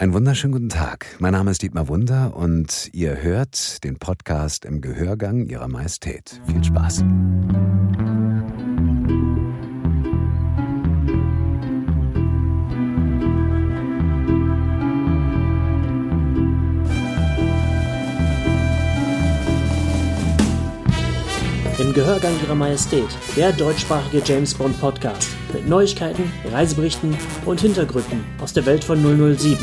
Einen wunderschönen guten Tag. Mein Name ist Dietmar Wunder und ihr hört den Podcast im Gehörgang Ihrer Majestät. Viel Spaß. Im Gehörgang Ihrer Majestät, der deutschsprachige James Bond Podcast mit Neuigkeiten, Reiseberichten und Hintergründen aus der Welt von 007.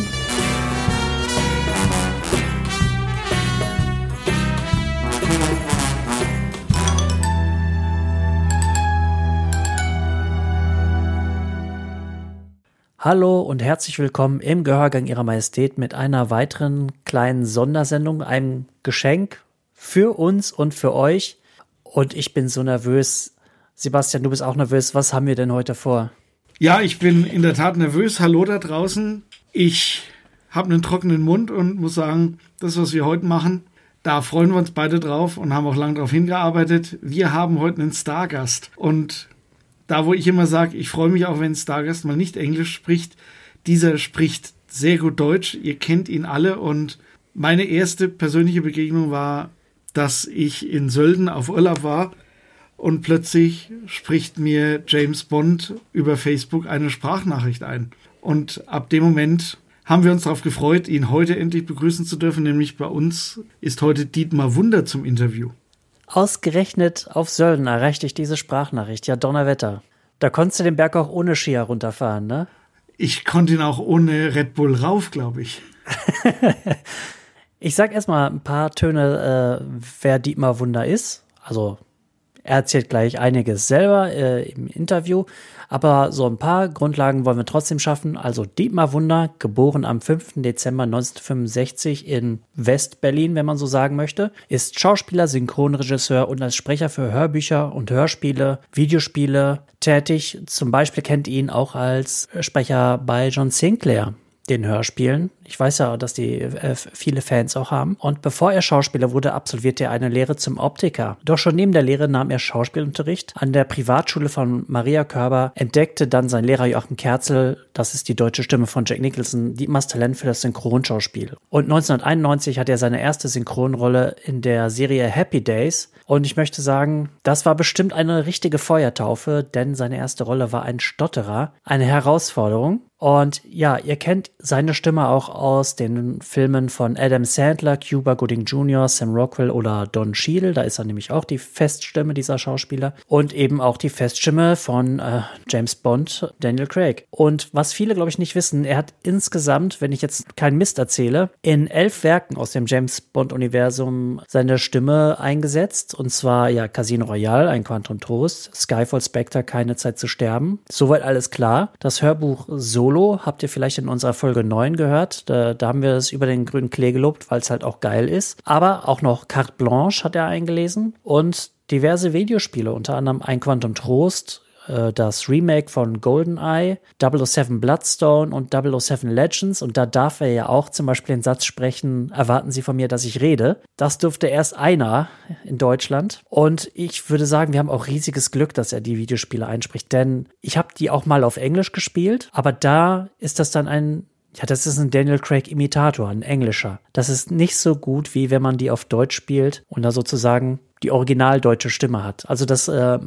Hallo und herzlich willkommen im Gehörgang Ihrer Majestät mit einer weiteren kleinen Sondersendung, einem Geschenk für uns und für euch. Und ich bin so nervös. Sebastian, du bist auch nervös. Was haben wir denn heute vor? Ja, ich bin in der Tat nervös. Hallo da draußen. Ich habe einen trockenen Mund und muss sagen, das, was wir heute machen, da freuen wir uns beide drauf und haben auch lange darauf hingearbeitet. Wir haben heute einen Stargast. Und da, wo ich immer sage, ich freue mich auch, wenn ein Stargast mal nicht Englisch spricht, dieser spricht sehr gut Deutsch. Ihr kennt ihn alle und meine erste persönliche Begegnung war dass ich in Sölden auf Urlaub war und plötzlich spricht mir James Bond über Facebook eine Sprachnachricht ein. Und ab dem Moment haben wir uns darauf gefreut, ihn heute endlich begrüßen zu dürfen, nämlich bei uns ist heute Dietmar Wunder zum Interview. Ausgerechnet auf Sölden erreichte ich diese Sprachnachricht. Ja, Donnerwetter. Da konntest du den Berg auch ohne Skier runterfahren, ne? Ich konnte ihn auch ohne Red Bull rauf, glaube ich. Ich sag erstmal ein paar Töne, äh, wer Dietmar Wunder ist. Also er erzählt gleich einiges selber äh, im Interview, aber so ein paar Grundlagen wollen wir trotzdem schaffen. Also Dietmar Wunder, geboren am 5. Dezember 1965 in West-Berlin, wenn man so sagen möchte, ist Schauspieler, Synchronregisseur und als Sprecher für Hörbücher und Hörspiele, Videospiele tätig. Zum Beispiel kennt ihn auch als Sprecher bei John Sinclair den Hörspielen. Ich weiß ja, dass die äh, viele Fans auch haben. Und bevor er Schauspieler wurde, absolvierte er eine Lehre zum Optiker. Doch schon neben der Lehre nahm er Schauspielunterricht an der Privatschule von Maria Körber, entdeckte dann sein Lehrer Joachim Kerzel, das ist die deutsche Stimme von Jack Nicholson, Dietmars Talent für das Synchronschauspiel. Und 1991 hatte er seine erste Synchronrolle in der Serie Happy Days. Und ich möchte sagen, das war bestimmt eine richtige Feuertaufe, denn seine erste Rolle war ein Stotterer, eine Herausforderung. Und ja, ihr kennt seine Stimme auch aus den Filmen von Adam Sandler, Cuba Gooding Jr., Sam Rockwell oder Don Cheadle. Da ist er nämlich auch die Feststimme dieser Schauspieler. Und eben auch die Feststimme von äh, James Bond, Daniel Craig. Und was viele, glaube ich, nicht wissen, er hat insgesamt, wenn ich jetzt keinen Mist erzähle, in elf Werken aus dem James Bond-Universum seine Stimme eingesetzt. Und zwar ja Casino Royale, ein Quantum Trost, Skyfall Spectre, keine Zeit zu sterben. Soweit alles klar. Das Hörbuch so Solo habt ihr vielleicht in unserer Folge 9 gehört. Da, da haben wir es über den grünen Klee gelobt, weil es halt auch geil ist. Aber auch noch Carte Blanche hat er eingelesen und diverse Videospiele, unter anderem ein Quantum Trost, äh, das Remake von GoldenEye, 007 Bloodstone und 007 Legends. Und da darf er ja auch zum Beispiel den Satz sprechen, erwarten Sie von mir, dass ich rede. Das durfte erst einer in Deutschland. Und ich würde sagen, wir haben auch riesiges Glück, dass er die Videospiele einspricht. Denn ich habe die auch mal auf Englisch gespielt, aber da ist das dann ein ja, das ist ein Daniel Craig Imitator, ein englischer. Das ist nicht so gut, wie wenn man die auf Deutsch spielt und da sozusagen die original deutsche Stimme hat. Also das äh,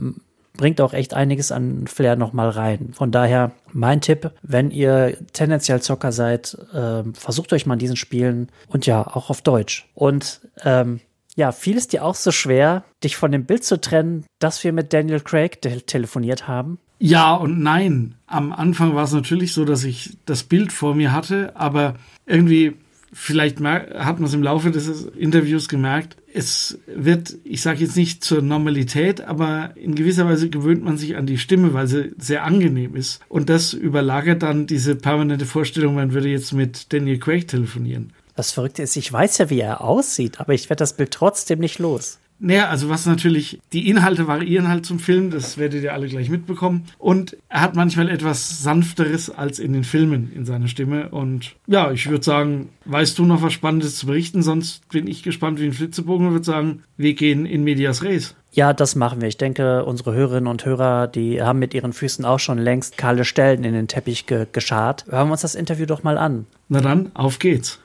bringt auch echt einiges an Flair nochmal rein. Von daher mein Tipp, wenn ihr tendenziell Zocker seid, äh, versucht euch mal in diesen Spielen und ja, auch auf Deutsch. Und ähm, ja, fiel es dir auch so schwer, dich von dem Bild zu trennen, dass wir mit Daniel Craig te telefoniert haben? Ja und nein. Am Anfang war es natürlich so, dass ich das Bild vor mir hatte, aber irgendwie vielleicht hat man es im Laufe des Interviews gemerkt, es wird, ich sage jetzt nicht zur Normalität, aber in gewisser Weise gewöhnt man sich an die Stimme, weil sie sehr angenehm ist. Und das überlagert dann diese permanente Vorstellung, man würde jetzt mit Daniel Craig telefonieren. Das Verrückte ist, ich weiß ja, wie er aussieht, aber ich werde das Bild trotzdem nicht los. Naja, also was natürlich, die Inhalte variieren halt zum Film, das werdet ihr alle gleich mitbekommen. Und er hat manchmal etwas Sanfteres als in den Filmen in seiner Stimme. Und ja, ich würde sagen, weißt du noch was Spannendes zu berichten? Sonst bin ich gespannt wie ein Flitzebogen und würde sagen, wir gehen in Medias Res. Ja, das machen wir. Ich denke, unsere Hörerinnen und Hörer, die haben mit ihren Füßen auch schon längst kahle Stellen in den Teppich ge geschart. Hören wir uns das Interview doch mal an. Na dann, auf geht's.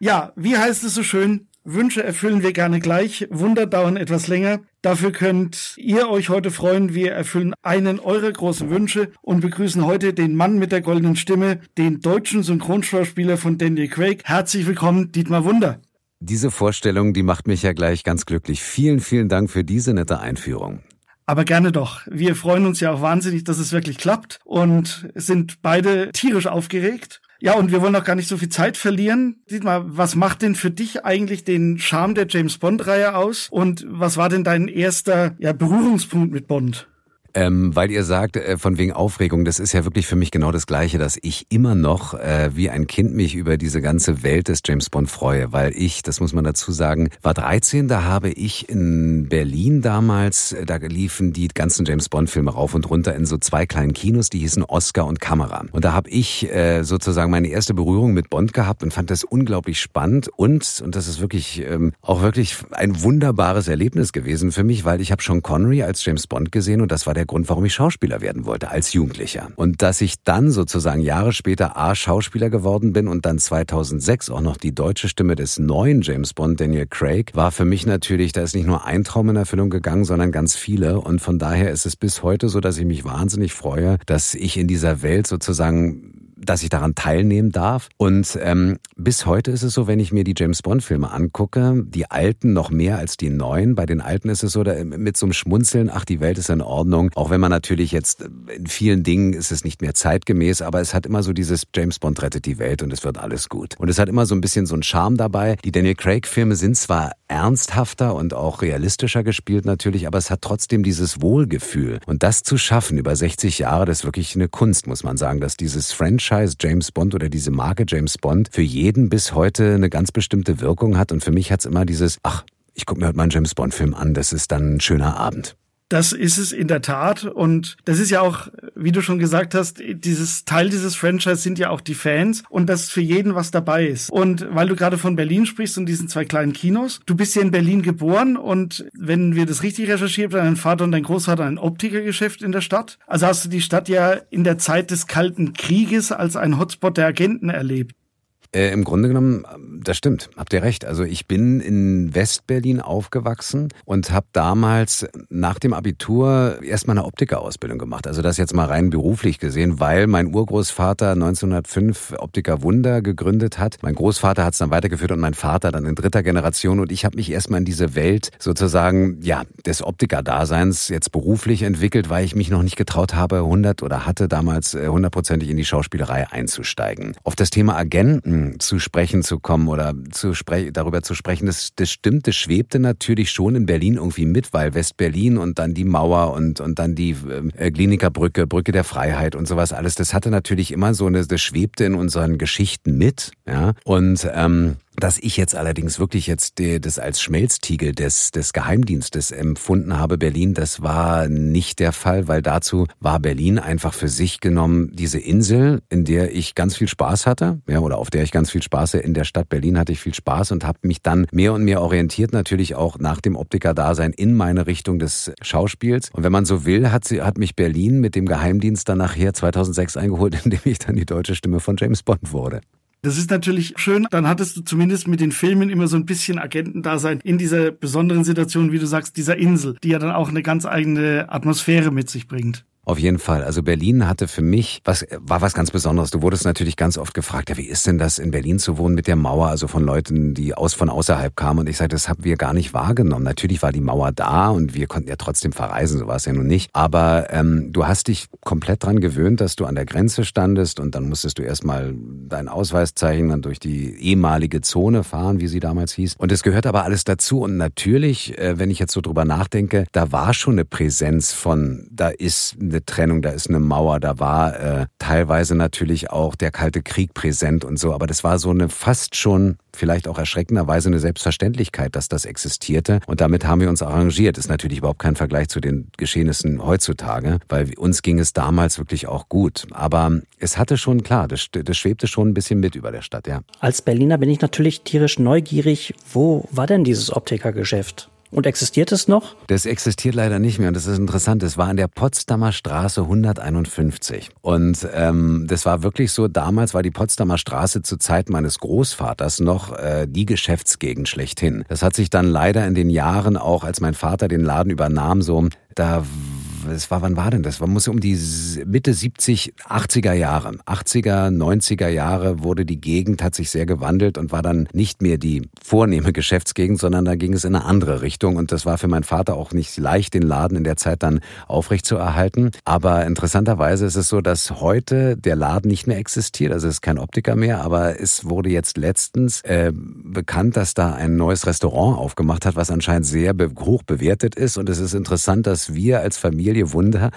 Ja, wie heißt es so schön? Wünsche erfüllen wir gerne gleich, Wunder dauern etwas länger. Dafür könnt ihr euch heute freuen. Wir erfüllen einen eurer großen Wünsche und begrüßen heute den Mann mit der goldenen Stimme, den deutschen Synchronschauspieler von Daniel Craig. Herzlich willkommen, Dietmar Wunder. Diese Vorstellung, die macht mich ja gleich ganz glücklich. Vielen, vielen Dank für diese nette Einführung. Aber gerne doch. Wir freuen uns ja auch wahnsinnig, dass es wirklich klappt und sind beide tierisch aufgeregt. Ja, und wir wollen auch gar nicht so viel Zeit verlieren. Dietmar, was macht denn für dich eigentlich den Charme der James Bond-Reihe aus? Und was war denn dein erster ja, Berührungspunkt mit Bond? Ähm, weil ihr sagt, äh, von wegen Aufregung, das ist ja wirklich für mich genau das Gleiche, dass ich immer noch äh, wie ein Kind mich über diese ganze Welt des James Bond freue, weil ich, das muss man dazu sagen, war 13, da habe ich in Berlin damals, äh, da liefen die ganzen James Bond Filme rauf und runter in so zwei kleinen Kinos, die hießen Oscar und Kamera. Und da habe ich äh, sozusagen meine erste Berührung mit Bond gehabt und fand das unglaublich spannend und, und das ist wirklich ähm, auch wirklich ein wunderbares Erlebnis gewesen für mich, weil ich habe Sean Connery als James Bond gesehen und das war der der Grund, warum ich Schauspieler werden wollte als Jugendlicher. Und dass ich dann sozusagen Jahre später A Schauspieler geworden bin und dann 2006 auch noch die deutsche Stimme des neuen James Bond, Daniel Craig, war für mich natürlich, da ist nicht nur ein Traum in Erfüllung gegangen, sondern ganz viele. Und von daher ist es bis heute so, dass ich mich wahnsinnig freue, dass ich in dieser Welt sozusagen dass ich daran teilnehmen darf. Und ähm, bis heute ist es so, wenn ich mir die James Bond-Filme angucke, die alten noch mehr als die neuen. Bei den alten ist es so, da, mit so einem Schmunzeln, ach, die Welt ist in Ordnung. Auch wenn man natürlich jetzt in vielen Dingen ist es nicht mehr zeitgemäß, aber es hat immer so dieses James Bond rettet die Welt und es wird alles gut. Und es hat immer so ein bisschen so einen Charme dabei. Die Daniel Craig-Filme sind zwar ernsthafter und auch realistischer gespielt natürlich, aber es hat trotzdem dieses Wohlgefühl. Und das zu schaffen über 60 Jahre, das ist wirklich eine Kunst, muss man sagen, dass dieses Franchise Franchise James Bond oder diese Marke James Bond für jeden bis heute eine ganz bestimmte Wirkung hat. Und für mich hat es immer dieses, ach, ich gucke mir heute mal einen James Bond-Film an, das ist dann ein schöner Abend. Das ist es in der Tat. Und das ist ja auch, wie du schon gesagt hast, dieses Teil dieses Franchise sind ja auch die Fans und dass für jeden was dabei ist. Und weil du gerade von Berlin sprichst und diesen zwei kleinen Kinos, du bist ja in Berlin geboren und wenn wir das richtig recherchiert haben, dein Vater und dein Großvater ein Optikergeschäft in der Stadt. Also hast du die Stadt ja in der Zeit des Kalten Krieges als ein Hotspot der Agenten erlebt. Äh, Im Grunde genommen, das stimmt, habt ihr recht. Also ich bin in Westberlin aufgewachsen und habe damals nach dem Abitur erstmal eine Optikerausbildung gemacht. Also das jetzt mal rein beruflich gesehen, weil mein Urgroßvater 1905 Optiker Wunder gegründet hat. Mein Großvater hat es dann weitergeführt und mein Vater dann in dritter Generation. Und ich habe mich erstmal in diese Welt sozusagen ja des Optikerdaseins jetzt beruflich entwickelt, weil ich mich noch nicht getraut habe, 100 oder hatte damals äh, hundertprozentig in die Schauspielerei einzusteigen. Auf das Thema Agenten zu sprechen zu kommen oder zu spre darüber zu sprechen, das, das stimmt, das schwebte natürlich schon in Berlin irgendwie mit, weil West-Berlin und dann die Mauer und, und dann die äh, Klinikerbrücke, Brücke der Freiheit und sowas alles, das hatte natürlich immer so eine, das schwebte in unseren Geschichten mit, ja. Und ähm, dass ich jetzt allerdings wirklich jetzt das als Schmelztiegel des, des Geheimdienstes empfunden habe, Berlin, das war nicht der Fall, weil dazu war Berlin einfach für sich genommen diese Insel, in der ich ganz viel Spaß hatte, ja, oder auf der ich ganz viel Spaß hatte. In der Stadt Berlin hatte ich viel Spaß und habe mich dann mehr und mehr orientiert, natürlich auch nach dem Optiker-Dasein in meine Richtung des Schauspiels. Und wenn man so will, hat, sie, hat mich Berlin mit dem Geheimdienst dann nachher 2006 eingeholt, indem ich dann die deutsche Stimme von James Bond wurde. Das ist natürlich schön. Dann hattest du zumindest mit den Filmen immer so ein bisschen Agentendasein in dieser besonderen Situation, wie du sagst, dieser Insel, die ja dann auch eine ganz eigene Atmosphäre mit sich bringt. Auf jeden Fall. Also Berlin hatte für mich was war was ganz Besonderes. Du wurdest natürlich ganz oft gefragt, ja, wie ist denn das in Berlin zu wohnen mit der Mauer, also von Leuten, die aus von außerhalb kamen. Und ich sagte, das haben wir gar nicht wahrgenommen. Natürlich war die Mauer da und wir konnten ja trotzdem verreisen, so war es ja nun nicht. Aber ähm, du hast dich komplett dran gewöhnt, dass du an der Grenze standest und dann musstest du erstmal deinen Ausweis zeichnen, dann durch die ehemalige Zone fahren, wie sie damals hieß. Und es gehört aber alles dazu. Und natürlich, äh, wenn ich jetzt so drüber nachdenke, da war schon eine Präsenz von, da ist eine Trennung, da ist eine Mauer, da war äh, teilweise natürlich auch der Kalte Krieg präsent und so, aber das war so eine fast schon vielleicht auch erschreckenderweise eine Selbstverständlichkeit, dass das existierte. Und damit haben wir uns arrangiert. Ist natürlich überhaupt kein Vergleich zu den Geschehnissen heutzutage, weil uns ging es damals wirklich auch gut. Aber es hatte schon, klar, das, das schwebte schon ein bisschen mit über der Stadt, ja. Als Berliner bin ich natürlich tierisch neugierig. Wo war denn dieses Optikergeschäft? Und existiert es noch? Das existiert leider nicht mehr und das ist interessant. Es war an der Potsdamer Straße 151 und ähm, das war wirklich so. Damals war die Potsdamer Straße zur Zeit meines Großvaters noch äh, die Geschäftsgegend schlechthin. Das hat sich dann leider in den Jahren auch, als mein Vater den Laden übernahm, so da es war, wann war denn das? Man muss um die Mitte 70, 80er Jahre. 80er, 90er Jahre wurde die Gegend, hat sich sehr gewandelt und war dann nicht mehr die vornehme Geschäftsgegend, sondern da ging es in eine andere Richtung. Und das war für meinen Vater auch nicht leicht, den Laden in der Zeit dann aufrecht zu erhalten. Aber interessanterweise ist es so, dass heute der Laden nicht mehr existiert. Also es ist kein Optiker mehr, aber es wurde jetzt letztens äh, bekannt, dass da ein neues Restaurant aufgemacht hat, was anscheinend sehr hoch bewertet ist. Und es ist interessant, dass wir als Familie Familie Wunder,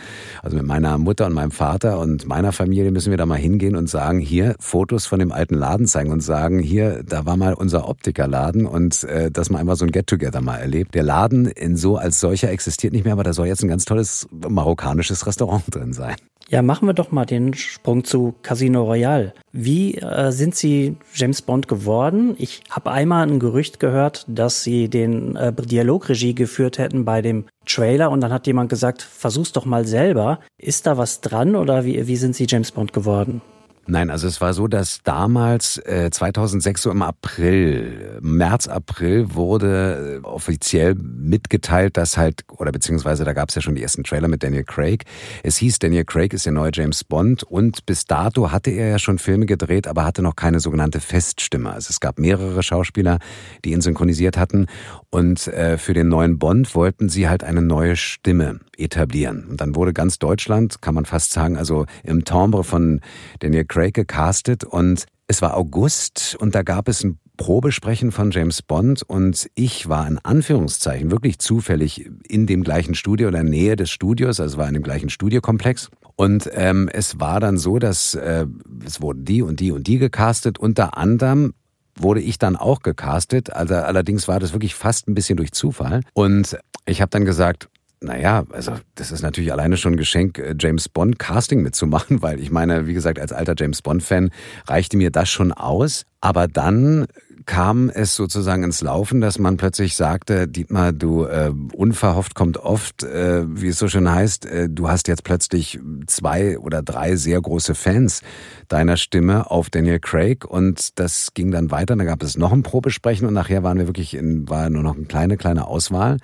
also mit meiner Mutter und meinem Vater und meiner Familie müssen wir da mal hingehen und sagen, hier Fotos von dem alten Laden zeigen und sagen, hier, da war mal unser Optikerladen und äh, dass man einfach so ein Get-Together mal erlebt. Der Laden in so als solcher existiert nicht mehr, aber da soll jetzt ein ganz tolles marokkanisches Restaurant drin sein. Ja, machen wir doch mal den Sprung zu Casino Royale. Wie äh, sind Sie James Bond geworden? Ich habe einmal ein Gerücht gehört, dass Sie den äh, Dialogregie geführt hätten bei dem Trailer und dann hat jemand gesagt, versuch's doch mal selber. Ist da was dran oder wie, wie sind Sie James Bond geworden? Nein, also es war so, dass damals äh, 2006 so im April, März, April wurde äh, offiziell mitgeteilt, dass halt, oder beziehungsweise da gab es ja schon die ersten Trailer mit Daniel Craig. Es hieß, Daniel Craig ist der neue James Bond und bis dato hatte er ja schon Filme gedreht, aber hatte noch keine sogenannte Feststimme. Also es gab mehrere Schauspieler, die ihn synchronisiert hatten und äh, für den neuen Bond wollten sie halt eine neue Stimme etablieren. Und dann wurde ganz Deutschland, kann man fast sagen, also im Timbre von Daniel Craig gecastet und es war August und da gab es ein Probesprechen von James Bond und ich war in Anführungszeichen wirklich zufällig in dem gleichen Studio oder Nähe des Studios, also war in dem gleichen Studiokomplex. Und ähm, es war dann so, dass äh, es wurden die und die und die gecastet, unter anderem wurde ich dann auch gecastet. Also allerdings war das wirklich fast ein bisschen durch Zufall. Und ich habe dann gesagt, naja, also das ist natürlich alleine schon ein Geschenk, äh, James Bond Casting mitzumachen, weil ich meine, wie gesagt, als alter James Bond-Fan reichte mir das schon aus. Aber dann kam es sozusagen ins Laufen, dass man plötzlich sagte, Dietmar, du äh, unverhofft kommt oft, äh, wie es so schön heißt, äh, du hast jetzt plötzlich zwei oder drei sehr große Fans deiner Stimme auf Daniel Craig und das ging dann weiter. Da gab es noch ein Probesprechen und nachher waren wir wirklich in, war nur noch eine kleine, kleine Auswahl.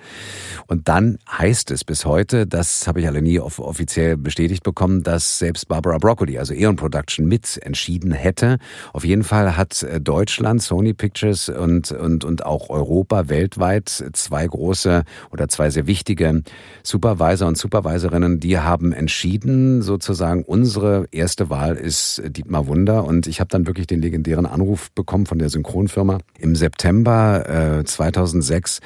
Und dann heißt es bis heute, das habe ich alle nie offiziell bestätigt bekommen, dass selbst Barbara Broccoli, also Eon Production, mit entschieden hätte. Auf jeden Fall hat äh, Deutschland, Sony Pictures und, und, und auch Europa weltweit zwei große oder zwei sehr wichtige Supervisor und Supervisorinnen, die haben entschieden, sozusagen, unsere erste Wahl ist Dietmar Wunder. Und ich habe dann wirklich den legendären Anruf bekommen von der Synchronfirma im September äh, 2006.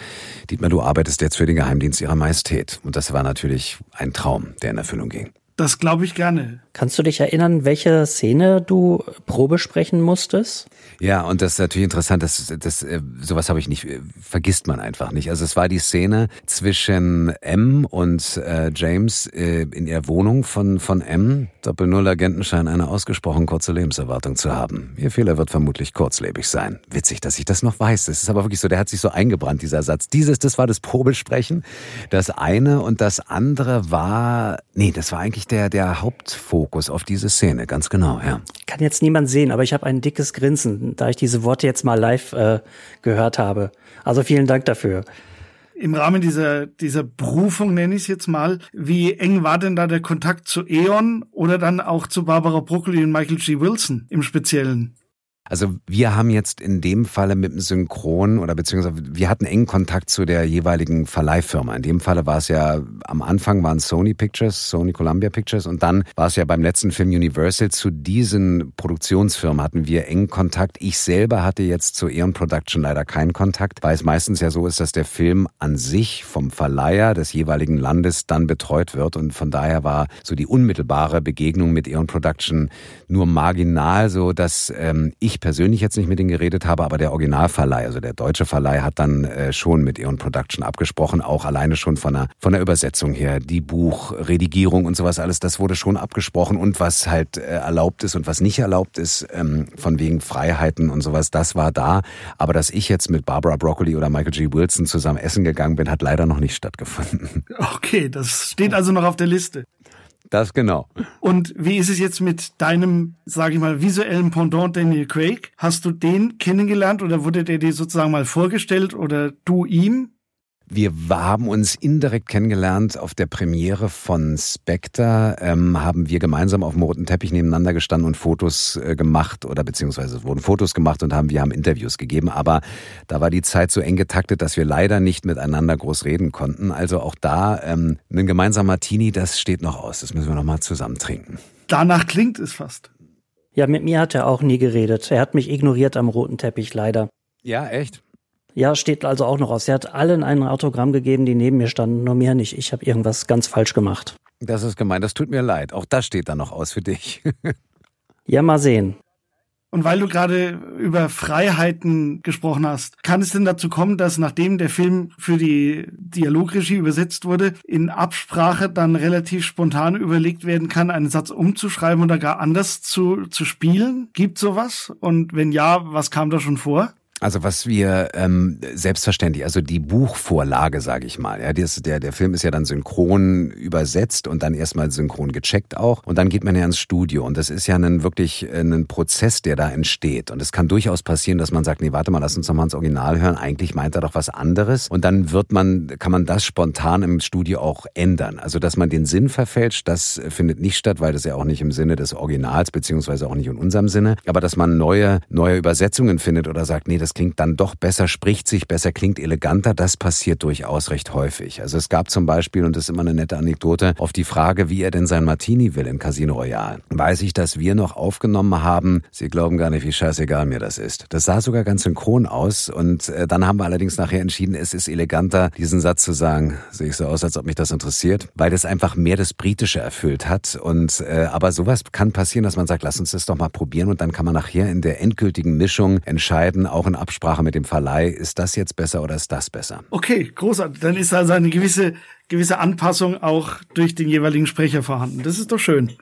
Dietmar, du arbeitest jetzt für den Geheimdienst ihrer Majestät. Und das war natürlich ein Traum, der in Erfüllung ging. Das glaube ich gerne. Kannst du dich erinnern, welche Szene du Probe sprechen musstest? Ja, und das ist natürlich interessant, das, das, äh, sowas habe ich nicht, äh, vergisst man einfach nicht. Also es war die Szene zwischen M und äh, James äh, in ihrer Wohnung von, von M. Doppel-Null-Agenten scheinen eine ausgesprochen kurze Lebenserwartung zu haben. Ihr Fehler wird vermutlich kurzlebig sein. Witzig, dass ich das noch weiß. Das ist aber wirklich so, der hat sich so eingebrannt, dieser Satz. Dieses, das war das Probesprechen. Das eine und das andere war, nee, das war eigentlich der, der Hauptfokus Fokus auf diese Szene, ganz genau, ja. Kann jetzt niemand sehen, aber ich habe ein dickes Grinsen, da ich diese Worte jetzt mal live äh, gehört habe. Also vielen Dank dafür. Im Rahmen dieser, dieser Berufung nenne ich es jetzt mal, wie eng war denn da der Kontakt zu E.ON oder dann auch zu Barbara Broccoli und Michael G. Wilson im Speziellen? Also wir haben jetzt in dem Falle mit dem Synchron oder beziehungsweise wir hatten engen Kontakt zu der jeweiligen Verleihfirma. In dem Falle war es ja, am Anfang waren Sony Pictures, Sony Columbia Pictures und dann war es ja beim letzten Film Universal. Zu diesen Produktionsfirmen hatten wir engen Kontakt. Ich selber hatte jetzt zu Eon Production leider keinen Kontakt, weil es meistens ja so ist, dass der Film an sich vom Verleiher des jeweiligen Landes dann betreut wird und von daher war so die unmittelbare Begegnung mit Eon Production nur marginal so, dass ähm, ich ich persönlich jetzt nicht mit denen geredet habe, aber der Originalverleih, also der deutsche Verleih, hat dann äh, schon mit Eon Production abgesprochen, auch alleine schon von der, von der Übersetzung her, die Buchredigierung und sowas alles, das wurde schon abgesprochen und was halt äh, erlaubt ist und was nicht erlaubt ist, ähm, von wegen Freiheiten und sowas, das war da. Aber dass ich jetzt mit Barbara Broccoli oder Michael G. Wilson zusammen essen gegangen bin, hat leider noch nicht stattgefunden. Okay, das steht also noch auf der Liste. Das genau. Und wie ist es jetzt mit deinem, sage ich mal, visuellen Pendant Daniel Craig? Hast du den kennengelernt oder wurde der dir sozusagen mal vorgestellt oder du ihm? Wir haben uns indirekt kennengelernt auf der Premiere von Spectre, ähm, haben wir gemeinsam auf dem roten Teppich nebeneinander gestanden und Fotos äh, gemacht oder beziehungsweise es wurden Fotos gemacht und haben wir haben Interviews gegeben. Aber da war die Zeit so eng getaktet, dass wir leider nicht miteinander groß reden konnten. Also auch da ähm, ein gemeinsamer Martini, das steht noch aus. Das müssen wir noch mal zusammen trinken. Danach klingt es fast. Ja, mit mir hat er auch nie geredet. Er hat mich ignoriert am roten Teppich, leider. Ja, echt? Ja, steht also auch noch aus. Er hat allen ein Autogramm gegeben, die neben mir standen, nur mir nicht. Ich habe irgendwas ganz falsch gemacht. Das ist gemein, das tut mir leid. Auch das steht da noch aus für dich. ja, mal sehen. Und weil du gerade über Freiheiten gesprochen hast, kann es denn dazu kommen, dass nachdem der Film für die Dialogregie übersetzt wurde, in Absprache dann relativ spontan überlegt werden kann, einen Satz umzuschreiben oder gar anders zu, zu spielen? Gibt sowas? Und wenn ja, was kam da schon vor? Also was wir ähm, selbstverständlich, also die Buchvorlage, sage ich mal, ja, das, der der Film ist ja dann synchron übersetzt und dann erstmal synchron gecheckt auch und dann geht man ja ins Studio und das ist ja ein wirklich äh, ein Prozess, der da entsteht und es kann durchaus passieren, dass man sagt, nee, warte mal, lass uns noch mal ins Original hören. Eigentlich meint er doch was anderes und dann wird man, kann man das spontan im Studio auch ändern. Also dass man den Sinn verfälscht, das findet nicht statt, weil das ja auch nicht im Sinne des Originals beziehungsweise auch nicht in unserem Sinne. Aber dass man neue neue Übersetzungen findet oder sagt, nee, das klingt dann doch besser, spricht sich besser, klingt eleganter, das passiert durchaus recht häufig. Also es gab zum Beispiel, und das ist immer eine nette Anekdote, auf die Frage, wie er denn sein Martini will in Casino Royale, weiß ich, dass wir noch aufgenommen haben, Sie glauben gar nicht, wie scheißegal mir das ist. Das sah sogar ganz synchron aus und äh, dann haben wir allerdings nachher entschieden, es ist eleganter, diesen Satz zu sagen, sehe ich so aus, als ob mich das interessiert, weil das einfach mehr das Britische erfüllt hat. Und äh, aber sowas kann passieren, dass man sagt, lass uns das doch mal probieren und dann kann man nachher in der endgültigen Mischung entscheiden, auch in Absprache mit dem Verleih, ist das jetzt besser oder ist das besser? Okay, großartig. Dann ist also eine gewisse, gewisse Anpassung auch durch den jeweiligen Sprecher vorhanden. Das ist doch schön.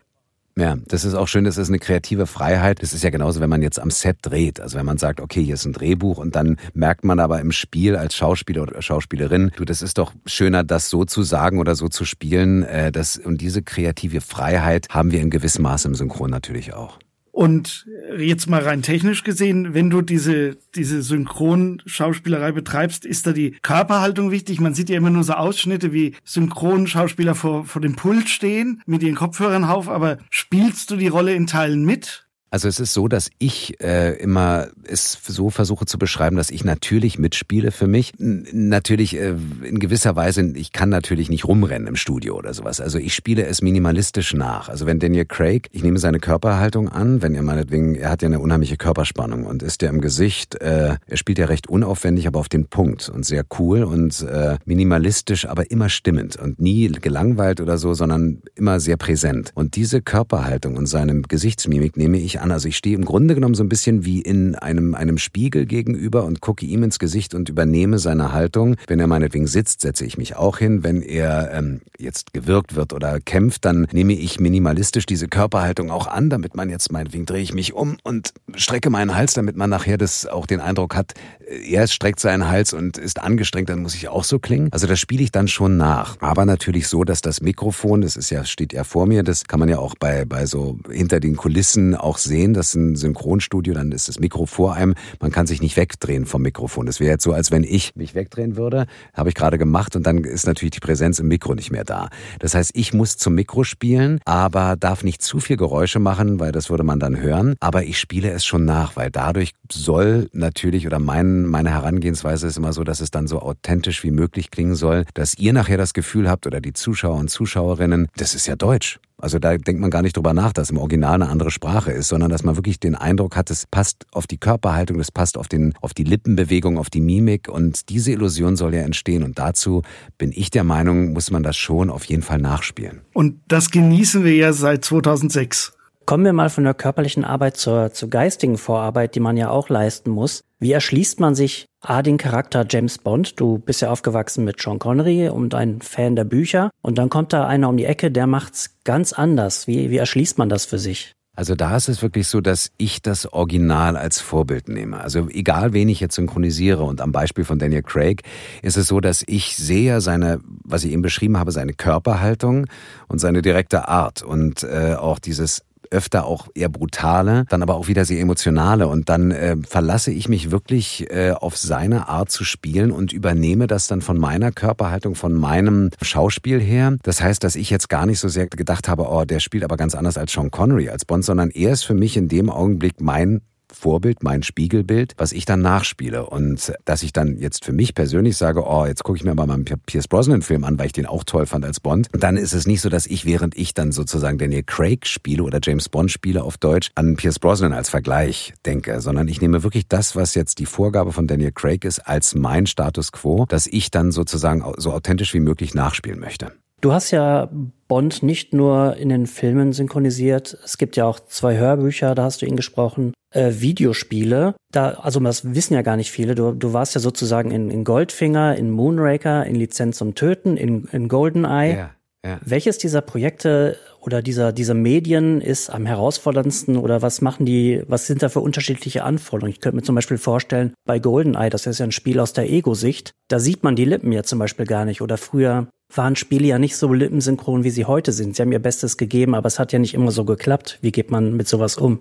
Ja, das ist auch schön, das ist eine kreative Freiheit. Das ist ja genauso, wenn man jetzt am Set dreht. Also wenn man sagt, okay, hier ist ein Drehbuch und dann merkt man aber im Spiel als Schauspieler oder Schauspielerin, du, das ist doch schöner, das so zu sagen oder so zu spielen. Äh, das, und diese kreative Freiheit haben wir in gewissem Maße im Synchron natürlich auch. Und jetzt mal rein technisch gesehen, wenn du diese, diese Synchronschauspielerei betreibst, ist da die Körperhaltung wichtig? Man sieht ja immer nur so Ausschnitte, wie Synchronschauspieler vor, vor dem Pult stehen, mit ihren Kopfhörern auf, aber spielst du die Rolle in Teilen mit? Also es ist so, dass ich äh, immer es so versuche zu beschreiben, dass ich natürlich mitspiele für mich. N natürlich äh, in gewisser Weise, ich kann natürlich nicht rumrennen im Studio oder sowas. Also ich spiele es minimalistisch nach. Also wenn Daniel Craig, ich nehme seine Körperhaltung an, wenn er meinetwegen, er hat ja eine unheimliche Körperspannung und ist ja im Gesicht, äh, er spielt ja recht unaufwendig, aber auf den Punkt und sehr cool und äh, minimalistisch, aber immer stimmend und nie gelangweilt oder so, sondern immer sehr präsent. Und diese Körperhaltung und seine Gesichtsmimik nehme ich an. Also ich stehe im Grunde genommen so ein bisschen wie in einem, einem Spiegel gegenüber und gucke ihm ins Gesicht und übernehme seine Haltung. Wenn er meinetwegen sitzt, setze ich mich auch hin. Wenn er ähm, jetzt gewirkt wird oder kämpft, dann nehme ich minimalistisch diese Körperhaltung auch an, damit man jetzt meinetwegen drehe ich mich um und strecke meinen Hals, damit man nachher das auch den Eindruck hat, er streckt seinen Hals und ist angestrengt, dann muss ich auch so klingen. Also das spiele ich dann schon nach. Aber natürlich so, dass das Mikrofon, das ist ja, steht ja vor mir, das kann man ja auch bei, bei so hinter den Kulissen auch sehen. Das ist ein Synchronstudio, dann ist das Mikro vor einem. Man kann sich nicht wegdrehen vom Mikrofon. Das wäre jetzt so, als wenn ich mich wegdrehen würde. Habe ich gerade gemacht und dann ist natürlich die Präsenz im Mikro nicht mehr da. Das heißt, ich muss zum Mikro spielen, aber darf nicht zu viel Geräusche machen, weil das würde man dann hören. Aber ich spiele es schon nach, weil dadurch soll natürlich oder mein meine Herangehensweise ist immer so, dass es dann so authentisch wie möglich klingen soll, dass ihr nachher das Gefühl habt oder die Zuschauer und Zuschauerinnen, das ist ja Deutsch. Also da denkt man gar nicht drüber nach, dass im Original eine andere Sprache ist, sondern dass man wirklich den Eindruck hat, es passt auf die Körperhaltung, es passt auf, den, auf die Lippenbewegung, auf die Mimik und diese Illusion soll ja entstehen und dazu bin ich der Meinung, muss man das schon auf jeden Fall nachspielen. Und das genießen wir ja seit 2006. Kommen wir mal von der körperlichen Arbeit zur, zur geistigen Vorarbeit, die man ja auch leisten muss. Wie erschließt man sich A, den Charakter James Bond? Du bist ja aufgewachsen mit Sean Connery und ein Fan der Bücher. Und dann kommt da einer um die Ecke, der macht's ganz anders. Wie, wie erschließt man das für sich? Also da ist es wirklich so, dass ich das Original als Vorbild nehme. Also egal, wen ich jetzt synchronisiere und am Beispiel von Daniel Craig ist es so, dass ich sehe seine, was ich eben beschrieben habe, seine Körperhaltung und seine direkte Art und äh, auch dieses öfter auch eher brutale, dann aber auch wieder sehr emotionale. Und dann äh, verlasse ich mich wirklich äh, auf seine Art zu spielen und übernehme das dann von meiner Körperhaltung, von meinem Schauspiel her. Das heißt, dass ich jetzt gar nicht so sehr gedacht habe, oh, der spielt aber ganz anders als Sean Connery, als Bond, sondern er ist für mich in dem Augenblick mein Vorbild, mein Spiegelbild, was ich dann nachspiele. Und dass ich dann jetzt für mich persönlich sage, oh, jetzt gucke ich mir mal meinen Pierce Brosnan-Film an, weil ich den auch toll fand als Bond. dann ist es nicht so, dass ich, während ich dann sozusagen Daniel Craig spiele oder James Bond spiele auf Deutsch, an Pierce Brosnan als Vergleich denke, sondern ich nehme wirklich das, was jetzt die Vorgabe von Daniel Craig ist, als mein Status quo, dass ich dann sozusagen so authentisch wie möglich nachspielen möchte. Du hast ja Bond nicht nur in den Filmen synchronisiert. Es gibt ja auch zwei Hörbücher, da hast du ihn gesprochen. Äh, Videospiele, da, also das wissen ja gar nicht viele. Du, du warst ja sozusagen in, in Goldfinger, in Moonraker, in Lizenz zum Töten, in, in Goldeneye. Ja, ja. Welches dieser Projekte oder dieser, dieser Medien ist am herausforderndsten oder was machen die, was sind da für unterschiedliche Anforderungen? Ich könnte mir zum Beispiel vorstellen, bei Goldeneye, das ist ja ein Spiel aus der Ego-Sicht, da sieht man die Lippen ja zum Beispiel gar nicht. Oder früher waren Spiele ja nicht so lippensynchron, wie sie heute sind. Sie haben ihr Bestes gegeben, aber es hat ja nicht immer so geklappt. Wie geht man mit sowas um?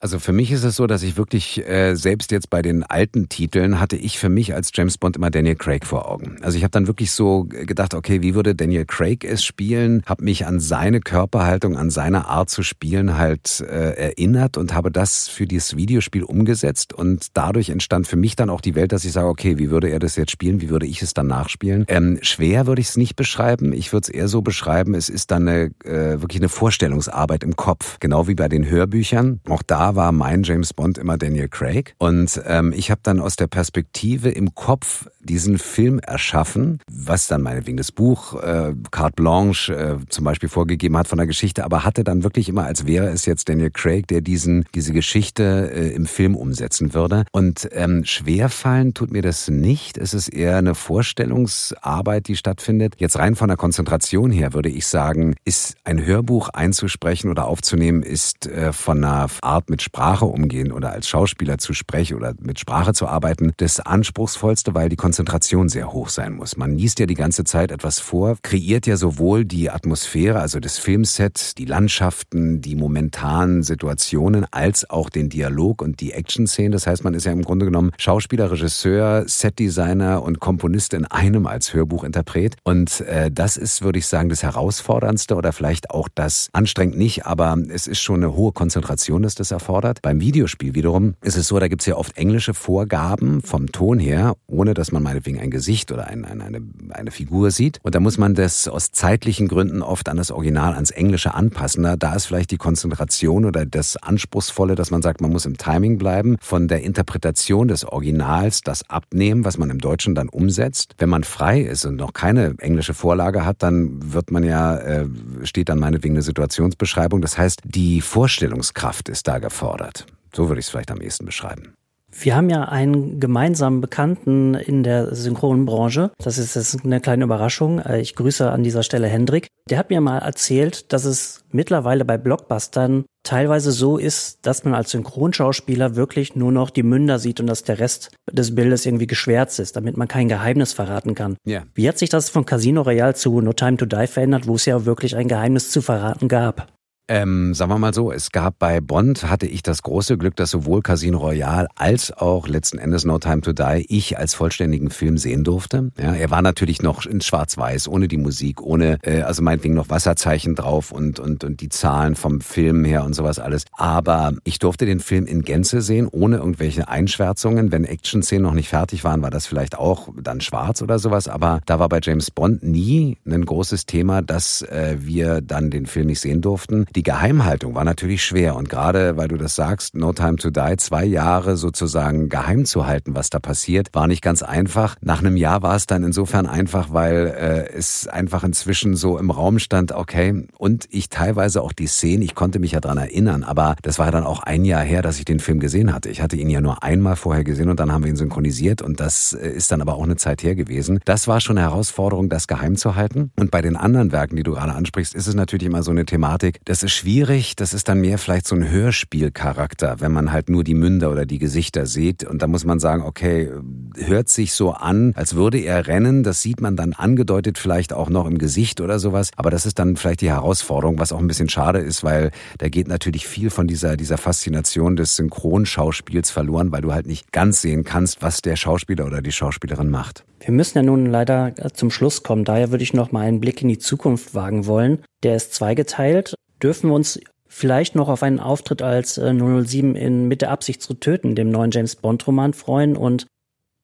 Also für mich ist es so, dass ich wirklich äh, selbst jetzt bei den alten Titeln hatte ich für mich als James Bond immer Daniel Craig vor Augen. Also ich habe dann wirklich so gedacht, okay, wie würde Daniel Craig es spielen? Habe mich an seine Körperhaltung, an seine Art zu spielen halt äh, erinnert und habe das für dieses Videospiel umgesetzt und dadurch entstand für mich dann auch die Welt, dass ich sage, okay, wie würde er das jetzt spielen? Wie würde ich es dann nachspielen? Ähm, schwer würde ich es nicht beschreiben. Ich würde es eher so beschreiben, es ist dann eine, äh, wirklich eine Vorstellungsarbeit im Kopf, genau wie bei den Hörbüchern. Auch da war mein James Bond immer Daniel Craig. Und ähm, ich habe dann aus der Perspektive im Kopf diesen Film erschaffen, was dann meinetwegen das Buch äh, Carte Blanche äh, zum Beispiel vorgegeben hat von der Geschichte, aber hatte dann wirklich immer, als wäre es jetzt Daniel Craig, der diesen diese Geschichte äh, im Film umsetzen würde. Und ähm, schwerfallen tut mir das nicht. Es ist eher eine Vorstellungsarbeit, die stattfindet. Jetzt rein von der Konzentration her würde ich sagen, ist ein Hörbuch einzusprechen oder aufzunehmen, ist äh, von einer Art mit Sprache umgehen oder als Schauspieler zu sprechen oder mit Sprache zu arbeiten, das anspruchsvollste, weil die Konzentration sehr hoch sein muss. Man liest ja die ganze Zeit etwas vor, kreiert ja sowohl die Atmosphäre, also das Filmset, die Landschaften, die momentanen Situationen, als auch den Dialog und die Action-Szenen. Das heißt, man ist ja im Grunde genommen Schauspieler, Regisseur, Setdesigner und Komponist in einem als Hörbuchinterpret. Und äh, das ist, würde ich sagen, das Herausforderndste oder vielleicht auch das anstrengend nicht, aber es ist schon eine hohe Konzentration, dass das erfordert. Beim Videospiel wiederum ist es so, da gibt es ja oft englische Vorgaben vom Ton her, ohne dass man meinetwegen ein Gesicht oder ein, ein, eine, eine Figur sieht. Und da muss man das aus zeitlichen Gründen oft an das Original, ans Englische anpassen. Da ist vielleicht die Konzentration oder das Anspruchsvolle, dass man sagt, man muss im Timing bleiben, von der Interpretation des Originals das abnehmen, was man im Deutschen dann umsetzt. Wenn man frei ist und noch keine englische Vorlage hat, dann wird man ja, äh, steht dann meinetwegen eine Situationsbeschreibung. Das heißt, die Vorstellungskraft ist da gefordert. So würde ich es vielleicht am ehesten beschreiben. Wir haben ja einen gemeinsamen Bekannten in der Synchronbranche. Das ist jetzt eine kleine Überraschung. Äh, ich grüße an dieser Stelle Hendrik. Der hat mir mal erzählt, dass es mittlerweile bei Blockbustern teilweise so ist, dass man als Synchronschauspieler wirklich nur noch die Münder sieht und dass der Rest des Bildes irgendwie geschwärzt ist, damit man kein Geheimnis verraten kann. Ja. Wie hat sich das von Casino Royale zu No Time to Die verändert, wo es ja wirklich ein Geheimnis zu verraten gab? Ähm, sagen wir mal so, es gab bei Bond, hatte ich das große Glück, dass sowohl Casino Royale als auch letzten Endes No Time to Die ich als vollständigen Film sehen durfte. Ja, er war natürlich noch in Schwarz-Weiß, ohne die Musik, ohne, äh, also meinetwegen noch Wasserzeichen drauf und, und, und die Zahlen vom Film her und sowas alles. Aber ich durfte den Film in Gänze sehen, ohne irgendwelche Einschwärzungen. Wenn Action-Szenen noch nicht fertig waren, war das vielleicht auch dann schwarz oder sowas. Aber da war bei James Bond nie ein großes Thema, dass äh, wir dann den Film nicht sehen durften die Geheimhaltung war natürlich schwer. Und gerade, weil du das sagst, No Time to Die, zwei Jahre sozusagen geheim zu halten, was da passiert, war nicht ganz einfach. Nach einem Jahr war es dann insofern einfach, weil äh, es einfach inzwischen so im Raum stand, okay, und ich teilweise auch die Szene, ich konnte mich ja dran erinnern, aber das war dann auch ein Jahr her, dass ich den Film gesehen hatte. Ich hatte ihn ja nur einmal vorher gesehen und dann haben wir ihn synchronisiert und das äh, ist dann aber auch eine Zeit her gewesen. Das war schon eine Herausforderung, das geheim zu halten. Und bei den anderen Werken, die du gerade ansprichst, ist es natürlich immer so eine Thematik. Das ist schwierig, das ist dann mehr vielleicht so ein Hörspielcharakter, wenn man halt nur die Münder oder die Gesichter sieht. Und da muss man sagen, okay, hört sich so an, als würde er rennen. Das sieht man dann angedeutet vielleicht auch noch im Gesicht oder sowas. Aber das ist dann vielleicht die Herausforderung, was auch ein bisschen schade ist, weil da geht natürlich viel von dieser, dieser Faszination des Synchronschauspiels verloren, weil du halt nicht ganz sehen kannst, was der Schauspieler oder die Schauspielerin macht. Wir müssen ja nun leider zum Schluss kommen. Daher würde ich noch mal einen Blick in die Zukunft wagen wollen. Der ist zweigeteilt. Dürfen wir uns vielleicht noch auf einen Auftritt als 007 äh, in Mit der Absicht zu töten, dem neuen James Bond Roman freuen und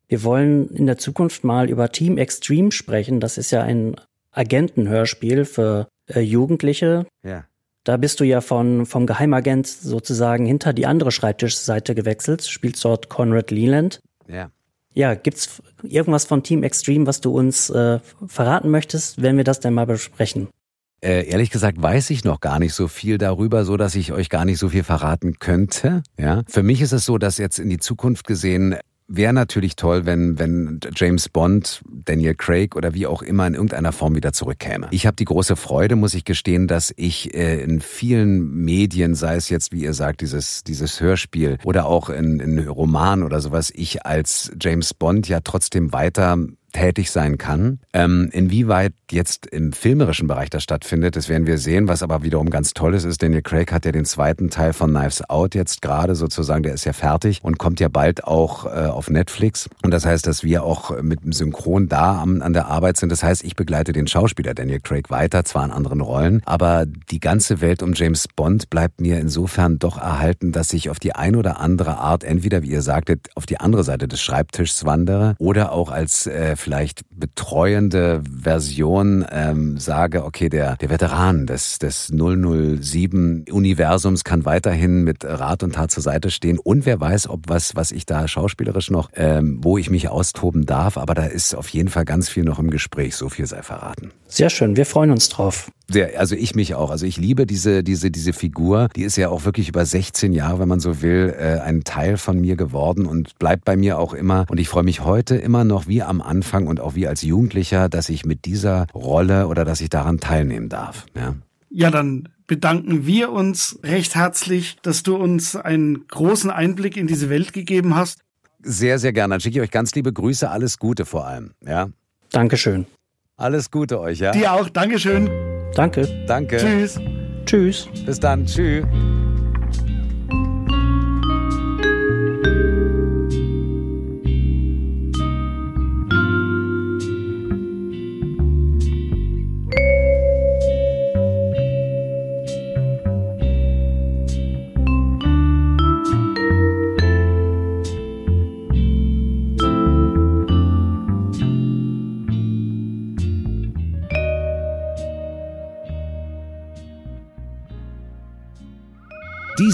wir wollen in der Zukunft mal über Team Extreme sprechen. Das ist ja ein Agentenhörspiel für äh, Jugendliche. Ja. Da bist du ja von, vom Geheimagent sozusagen hinter die andere Schreibtischseite gewechselt, spielst dort Conrad Leland. Ja. Ja, gibt's irgendwas von Team Extreme, was du uns äh, verraten möchtest, wenn wir das denn mal besprechen? Äh, ehrlich gesagt weiß ich noch gar nicht so viel darüber, so dass ich euch gar nicht so viel verraten könnte. Ja, für mich ist es so, dass jetzt in die Zukunft gesehen wäre natürlich toll, wenn, wenn James Bond, Daniel Craig oder wie auch immer in irgendeiner Form wieder zurückkäme. Ich habe die große Freude, muss ich gestehen, dass ich äh, in vielen Medien, sei es jetzt, wie ihr sagt, dieses, dieses Hörspiel oder auch in, in Roman oder sowas, ich als James Bond ja trotzdem weiter tätig sein kann. Ähm, inwieweit jetzt im filmerischen Bereich das stattfindet, das werden wir sehen. Was aber wiederum ganz toll ist, ist, Daniel Craig hat ja den zweiten Teil von Knives Out jetzt gerade sozusagen, der ist ja fertig und kommt ja bald auch äh, auf Netflix. Und das heißt, dass wir auch mit dem Synchron da am, an der Arbeit sind. Das heißt, ich begleite den Schauspieler Daniel Craig weiter, zwar in anderen Rollen, aber die ganze Welt um James Bond bleibt mir insofern doch erhalten, dass ich auf die ein oder andere Art entweder, wie ihr sagtet, auf die andere Seite des Schreibtischs wandere oder auch als äh, vielleicht betreuende Version ähm, sage, okay, der, der Veteran des, des 007-Universums kann weiterhin mit Rat und Tat zur Seite stehen. Und wer weiß, ob was, was ich da schauspielerisch noch, ähm, wo ich mich austoben darf. Aber da ist auf jeden Fall ganz viel noch im Gespräch. So viel sei verraten. Sehr schön. Wir freuen uns drauf. Sehr, also ich mich auch. Also ich liebe diese, diese, diese Figur. Die ist ja auch wirklich über 16 Jahre, wenn man so will, äh, ein Teil von mir geworden und bleibt bei mir auch immer. Und ich freue mich heute immer noch wie am Anfang und auch wie als Jugendlicher, dass ich mit dieser Rolle oder dass ich daran teilnehmen darf. Ja, ja dann bedanken wir uns recht herzlich, dass du uns einen großen Einblick in diese Welt gegeben hast. Sehr, sehr gerne. Dann schicke ich euch ganz liebe Grüße. Alles Gute vor allem. Ja. Dankeschön. Alles Gute euch, ja. Dir auch. Dankeschön. Danke. Danke. Tschüss. Tschüss. Bis dann. Tschüss.